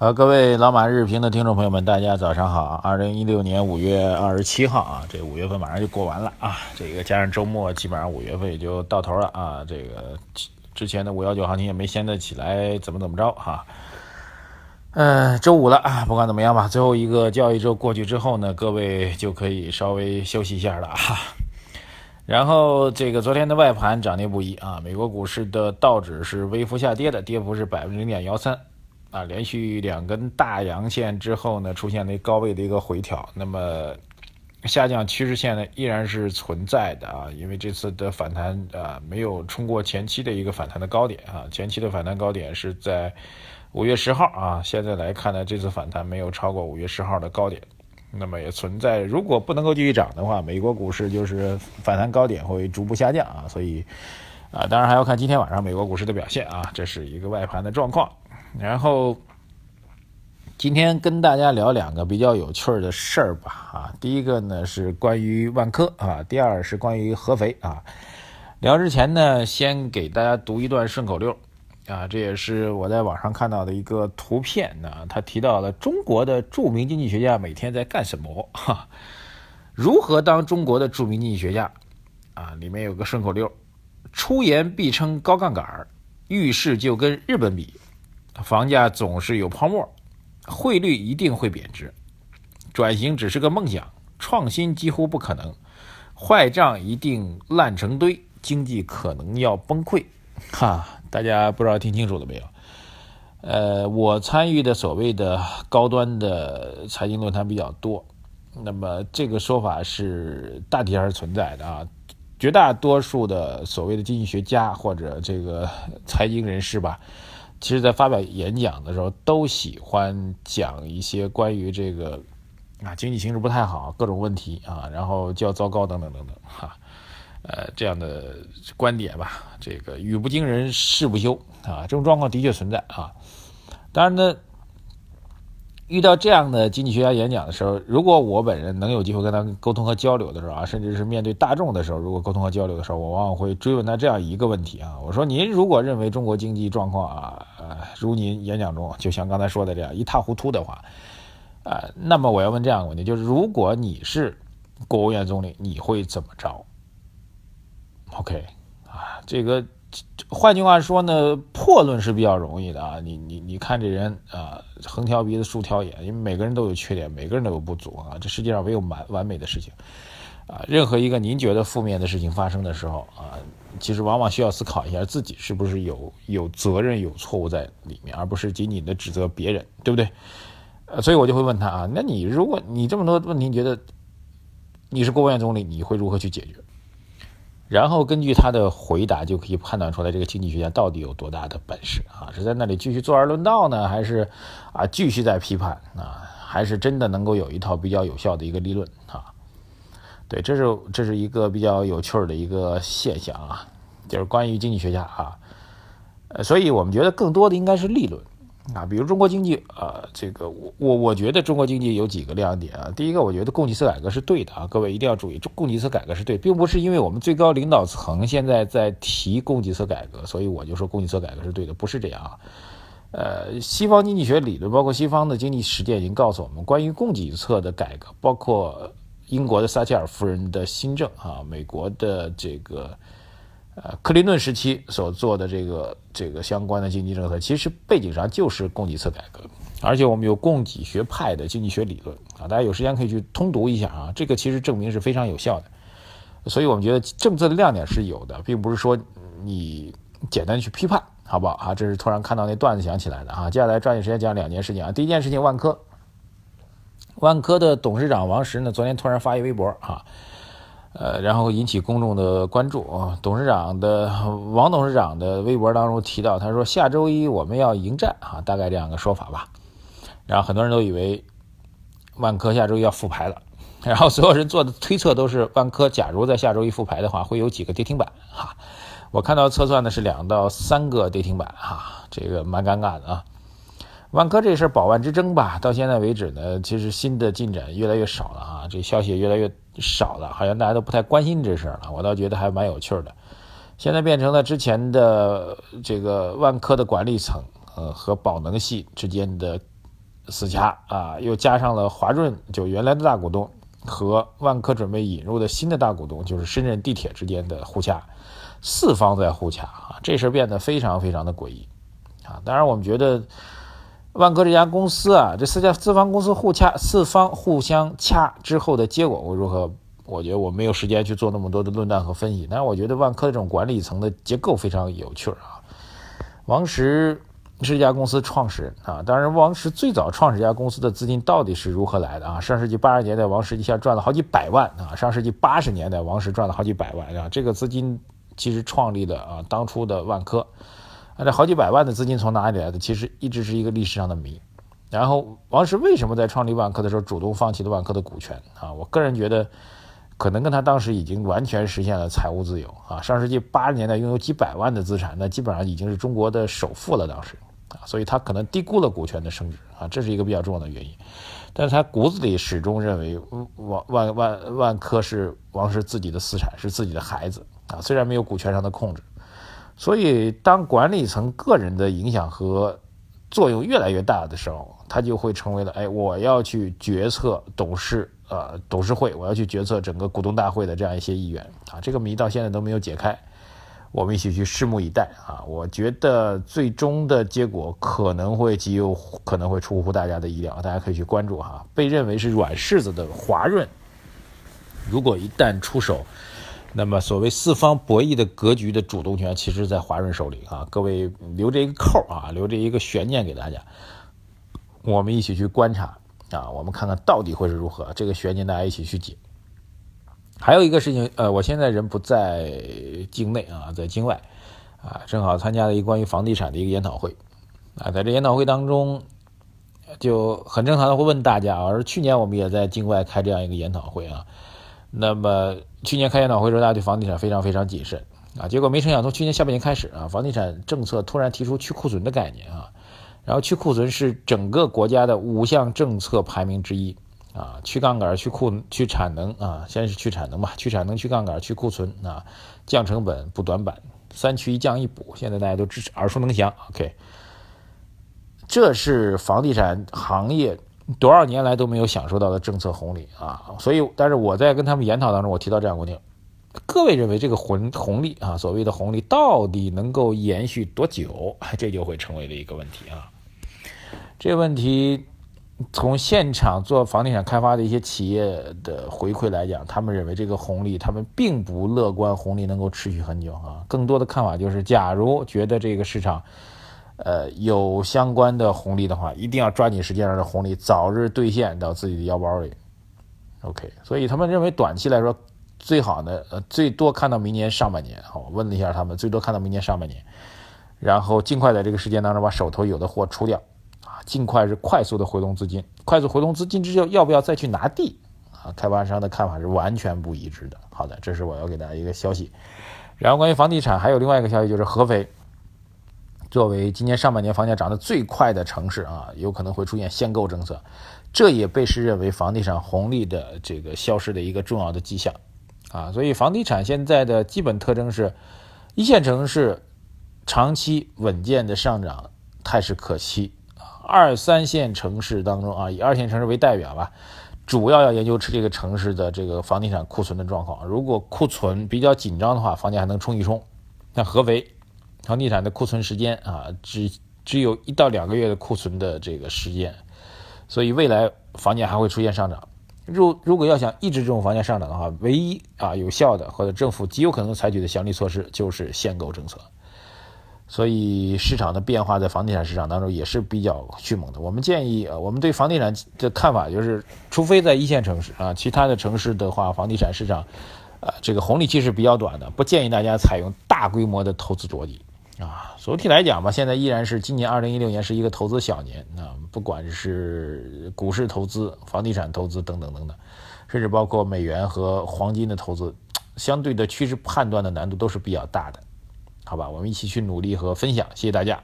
好，各位老马日评的听众朋友们，大家早上好！二零一六年五月二十七号啊，这五月份马上就过完了啊，这个加上周末，基本上五月份也就到头了啊。这个之前的五幺九行情也没掀得起来，怎么怎么着哈？嗯，周五了啊，不管怎么样吧，最后一个交易周过去之后呢，各位就可以稍微休息一下了哈。然后这个昨天的外盘涨跌不一啊，美国股市的道指是微幅下跌的，跌幅是百分之零点幺三。啊，连续两根大阳线之后呢，出现了高位的一个回调，那么下降趋势线呢依然是存在的啊，因为这次的反弹啊没有冲过前期的一个反弹的高点啊，前期的反弹高点是在五月十号啊，现在来看呢，这次反弹没有超过五月十号的高点，那么也存在如果不能够继续涨的话，美国股市就是反弹高点会逐步下降啊，所以啊，当然还要看今天晚上美国股市的表现啊，这是一个外盘的状况。然后今天跟大家聊两个比较有趣的事儿吧，啊，第一个呢是关于万科啊，第二是关于合肥啊。聊之前呢，先给大家读一段顺口溜啊，这也是我在网上看到的一个图片呢，他提到了中国的著名经济学家每天在干什么？哈，如何当中国的著名经济学家？啊，里面有个顺口溜：出言必称高杠杆儿，遇事就跟日本比。房价总是有泡沫，汇率一定会贬值，转型只是个梦想，创新几乎不可能，坏账一定烂成堆，经济可能要崩溃。哈，大家不知道听清楚了没有？呃，我参与的所谓的高端的财经论坛比较多，那么这个说法是大体上是存在的啊，绝大多数的所谓的经济学家或者这个财经人士吧。其实，在发表演讲的时候，都喜欢讲一些关于这个啊经济形势不太好，各种问题啊，然后就要糟糕等等等等哈，呃这样的观点吧。这个语不惊人誓不休啊，这种状况的确存在啊。当然呢。遇到这样的经济学家演讲的时候，如果我本人能有机会跟他沟通和交流的时候啊，甚至是面对大众的时候，如果沟通和交流的时候，我往往会追问他这样一个问题啊，我说您如果认为中国经济状况啊，如您演讲中就像刚才说的这样一塌糊涂的话，啊，那么我要问这样的问题，就是如果你是国务院总理，你会怎么着？OK，啊，这个。换句话说呢，破论是比较容易的啊。你你你看这人啊，横挑鼻子竖挑眼，因为每个人都有缺点，每个人都有不足啊。这世界上没有完完美的事情啊。任何一个您觉得负面的事情发生的时候啊，其实往往需要思考一下自己是不是有有责任、有错误在里面，而不是仅仅的指责别人，对不对？所以我就会问他啊，那你如果你这么多问题，你觉得你是国务院总理，你会如何去解决？然后根据他的回答，就可以判断出来这个经济学家到底有多大的本事啊？是在那里继续坐而论道呢，还是啊继续在批判啊？还是真的能够有一套比较有效的一个理论啊？对，这是这是一个比较有趣的一个现象啊，就是关于经济学家啊，呃，所以我们觉得更多的应该是立论。啊，比如中国经济，呃，这个我我我觉得中国经济有几个亮点啊。第一个，我觉得供给侧改革是对的啊，各位一定要注意，供给侧改革是对，并不是因为我们最高领导层现在在提供给侧改革，所以我就说供给侧改革是对的，不是这样啊。呃，西方经济学理论，包括西方的经济实践，已经告诉我们，关于供给侧的改革，包括英国的撒切尔夫人的新政啊，美国的这个。呃，克林顿时期所做的这个这个相关的经济政策，其实背景上就是供给侧改革，而且我们有供给学派的经济学理论啊，大家有时间可以去通读一下啊，这个其实证明是非常有效的，所以我们觉得政策的亮点是有的，并不是说你简单去批判，好不好啊？这是突然看到那段子想起来的啊。接下来抓紧时间讲两件事情啊，第一件事情，万科，万科的董事长王石呢，昨天突然发一微博啊。呃，然后引起公众的关注啊。董事长的王董事长的微博当中提到，他说下周一我们要迎战啊，大概这样的说法吧。然后很多人都以为万科下周一要复牌了，然后所有人做的推测都是万科假如在下周一复牌的话，会有几个跌停板哈。我看到测算的是两到三个跌停板哈，这个蛮尴尬的啊。万科这事儿保万之争吧，到现在为止呢，其实新的进展越来越少了啊，这消息也越来越少了，好像大家都不太关心这事儿了。我倒觉得还蛮有趣的。现在变成了之前的这个万科的管理层呃和宝能系之间的死掐啊，又加上了华润就原来的大股东和万科准备引入的新的大股东就是深圳地铁之间的互掐，四方在互掐啊，这事变得非常非常的诡异啊。当然，我们觉得。万科这家公司啊，这四家四方公司互掐，四方互相掐之后的结果会如何？我觉得我没有时间去做那么多的论断和分析。但是我觉得万科这种管理层的结构非常有趣啊。王石是这家公司创始人啊，当然王石最早创始这家公司的资金到底是如何来的啊？上世纪八十年代，王石一下赚了好几百万啊。上世纪八十年代，王石赚了好几百万啊。这个资金其实创立的啊，当初的万科。那这好几百万的资金从哪里来的？其实一直是一个历史上的谜。然后王石为什么在创立万科的时候主动放弃了万科的股权啊？我个人觉得，可能跟他当时已经完全实现了财务自由啊。上世纪八十年代拥有几百万的资产，那基本上已经是中国的首富了。当时啊，所以他可能低估了股权的升值啊，这是一个比较重要的原因。但是他骨子里始终认为万万万万科是王石自己的私产，是自己的孩子啊。虽然没有股权上的控制。所以，当管理层个人的影响和作用越来越大的时候，他就会成为了，哎，我要去决策董事，呃，董事会，我要去决策整个股东大会的这样一些议员啊，这个谜到现在都没有解开，我们一起去拭目以待啊！我觉得最终的结果可能会极有可能会出乎大家的意料，大家可以去关注哈。被认为是软柿子的华润，如果一旦出手。那么，所谓四方博弈的格局的主动权，其实，在华润手里啊。各位留着一个扣啊，留着一个悬念给大家，我们一起去观察啊，我们看看到底会是如何。这个悬念大家一起去解。还有一个事情，呃，我现在人不在境内啊，在境外啊，正好参加了一关于房地产的一个研讨会啊，在这研讨会当中，就很正常的会问大家，而去年我们也在境外开这样一个研讨会啊。那么去年开研讨会时候，大家对房地产非常非常谨慎啊，结果没成想从去年下半年开始啊，房地产政策突然提出去库存的概念啊，然后去库存是整个国家的五项政策排名之一啊，去杠杆、去库、去产能啊，先是去产能吧，去产能、去杠杆、去库存啊，降成本、补短板，三去一降一补，现在大家都知耳熟能详。OK，这是房地产行业。多少年来都没有享受到的政策红利啊！所以，但是我在跟他们研讨当中，我提到这样观点：各位认为这个红红利啊，所谓的红利到底能够延续多久？这就会成为了一个问题啊！这个问题从现场做房地产开发的一些企业的回馈来讲，他们认为这个红利，他们并不乐观，红利能够持续很久啊！更多的看法就是，假如觉得这个市场。呃，有相关的红利的话，一定要抓紧时间让这红利早日兑现到自己的腰包里。OK，所以他们认为短期来说最好呢，呃，最多看到明年上半年。好，问了一下他们，最多看到明年上半年，然后尽快在这个时间当中把手头有的货出掉，啊，尽快是快速的回笼资金，快速回笼资金之后要不要再去拿地？啊，开发商的看法是完全不一致的。好的，这是我要给大家一个消息。然后关于房地产还有另外一个消息，就是合肥。作为今年上半年房价涨得最快的城市啊，有可能会出现限购政策，这也被视认为房地产红利的这个消失的一个重要的迹象啊。所以房地产现在的基本特征是，一线城市长期稳健的上涨态势可期。二三线城市当中啊，以二线城市为代表吧，主要要研究这个城市的这个房地产库存的状况。如果库存比较紧张的话，房价还能冲一冲。像合肥。房地产的库存时间啊，只只有一到两个月的库存的这个时间，所以未来房价还会出现上涨。如如果要想抑制这种房价上涨的话，唯一啊有效的或者政府极有可能采取的强力措施就是限购政策。所以市场的变化在房地产市场当中也是比较迅猛的。我们建议啊，我们对房地产的看法就是，除非在一线城市啊，其他的城市的话，房地产市场啊这个红利期是比较短的，不建议大家采用大规模的投资着地。啊，总体来讲吧，现在依然是今年二零一六年是一个投资小年啊，不管是股市投资、房地产投资等等等等，甚至包括美元和黄金的投资，相对的趋势判断的难度都是比较大的好吧？我们一起去努力和分享，谢谢大家。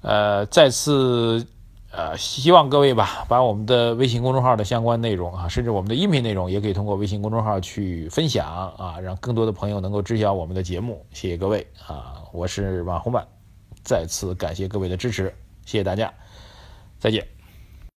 呃，再次呃，希望各位吧，把我们的微信公众号的相关内容啊，甚至我们的音频内容，也可以通过微信公众号去分享啊，让更多的朋友能够知晓我们的节目。谢谢各位啊，我是马红版，再次感谢各位的支持，谢谢大家，再见。